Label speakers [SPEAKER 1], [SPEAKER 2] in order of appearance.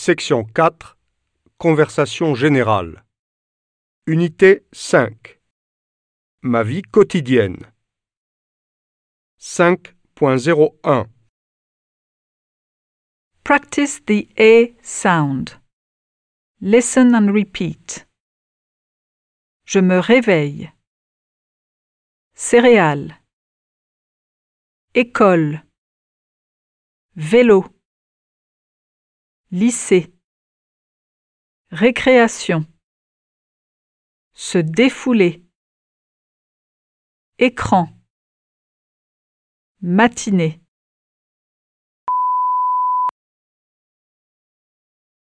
[SPEAKER 1] Section 4 Conversation générale. Unité 5 Ma vie quotidienne. 5.01
[SPEAKER 2] Practice the A sound. Listen and repeat. Je me réveille. Céréales. École. Vélo. Lycée. Récréation. Se défouler. Écran. Matinée.